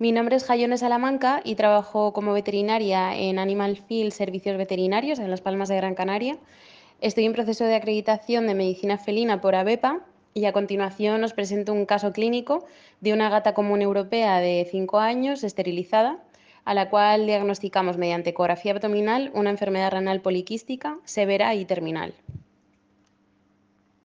Mi nombre es Jayone Salamanca y trabajo como veterinaria en Animal Field Servicios Veterinarios en Las Palmas de Gran Canaria. Estoy en proceso de acreditación de medicina felina por ABEPA y a continuación os presento un caso clínico de una gata común europea de 5 años esterilizada a la cual diagnosticamos mediante ecografía abdominal una enfermedad renal poliquística severa y terminal.